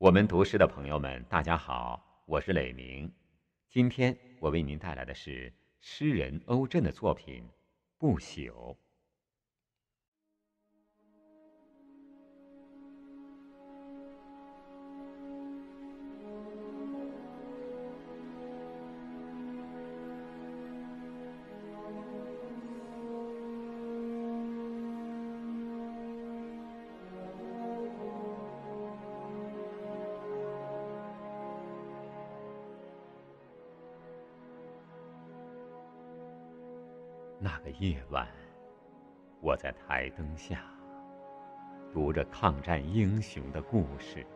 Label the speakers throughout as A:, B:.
A: 我们读诗的朋友们，大家好，我是磊明。今天我为您带来的是诗人欧震的作品《不朽》。那个夜晚，我在台灯下读着抗战英雄的故事，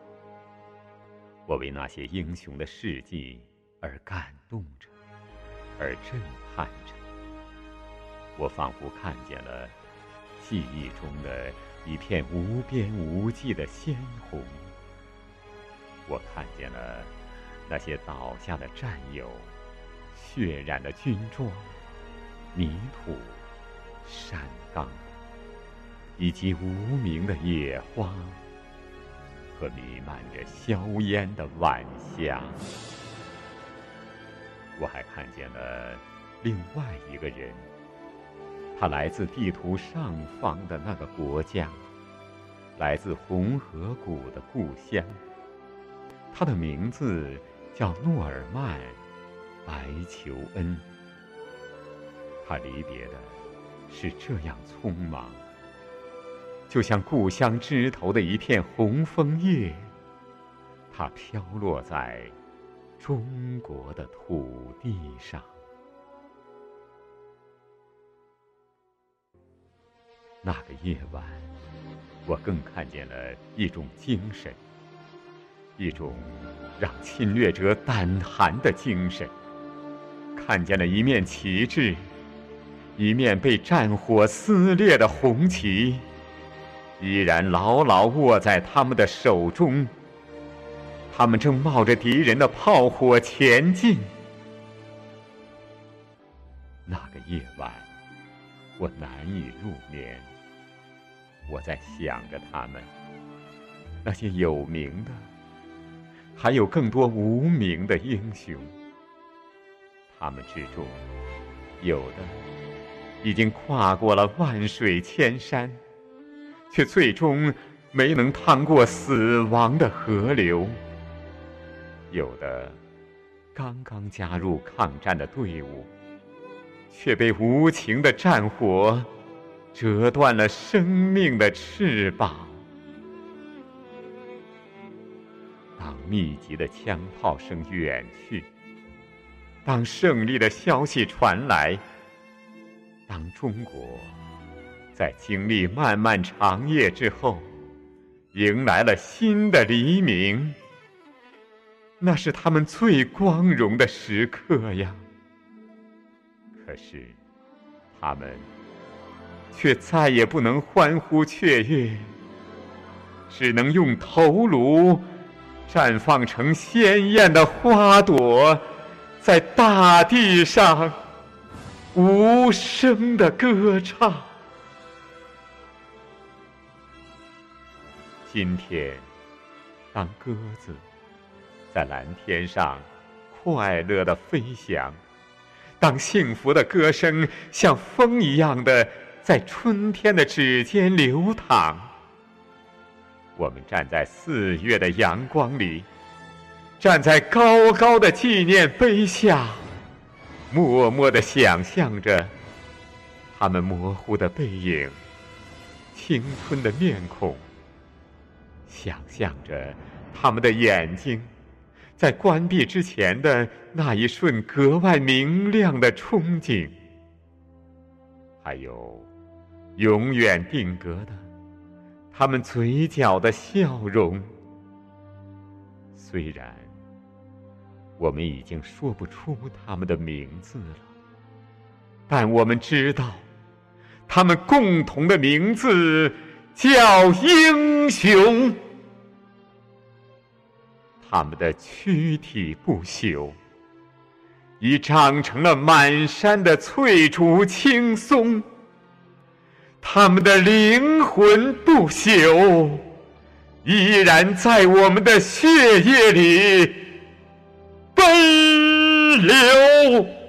A: 我为那些英雄的事迹而感动着，而震撼着。我仿佛看见了记忆中的一片无边无际的鲜红，我看见了那些倒下的战友，血染的军装。泥土、山岗，以及无名的野花和弥漫着硝烟的晚霞。我还看见了另外一个人，他来自地图上方的那个国家，来自红河谷的故乡。他的名字叫诺尔曼·白求恩。他离别的是这样匆忙，就像故乡枝头的一片红枫叶，它飘落在中国的土地上。那个夜晚，我更看见了一种精神，一种让侵略者胆寒的精神，看见了一面旗帜。一面被战火撕裂的红旗，依然牢牢握在他们的手中。他们正冒着敌人的炮火前进。那个夜晚，我难以入眠。我在想着他们，那些有名的，还有更多无名的英雄。他们之中，有的。已经跨过了万水千山，却最终没能趟过死亡的河流。有的刚刚加入抗战的队伍，却被无情的战火折断了生命的翅膀。当密集的枪炮声远去，当胜利的消息传来。中国在经历漫漫长夜之后，迎来了新的黎明，那是他们最光荣的时刻呀。可是，他们却再也不能欢呼雀跃，只能用头颅绽放成鲜艳的花朵，在大地上。无声的歌唱。今天，当鸽子在蓝天上快乐的飞翔，当幸福的歌声像风一样的在春天的指尖流淌，我们站在四月的阳光里，站在高高的纪念碑下。默默的想象着他们模糊的背影、青春的面孔，想象着他们的眼睛在关闭之前的那一瞬格外明亮的憧憬，还有永远定格的他们嘴角的笑容。虽然。我们已经说不出他们的名字了，但我们知道，他们共同的名字叫英雄。他们的躯体不朽，已长成了满山的翠竹青松；他们的灵魂不朽，依然在我们的血液里奔流。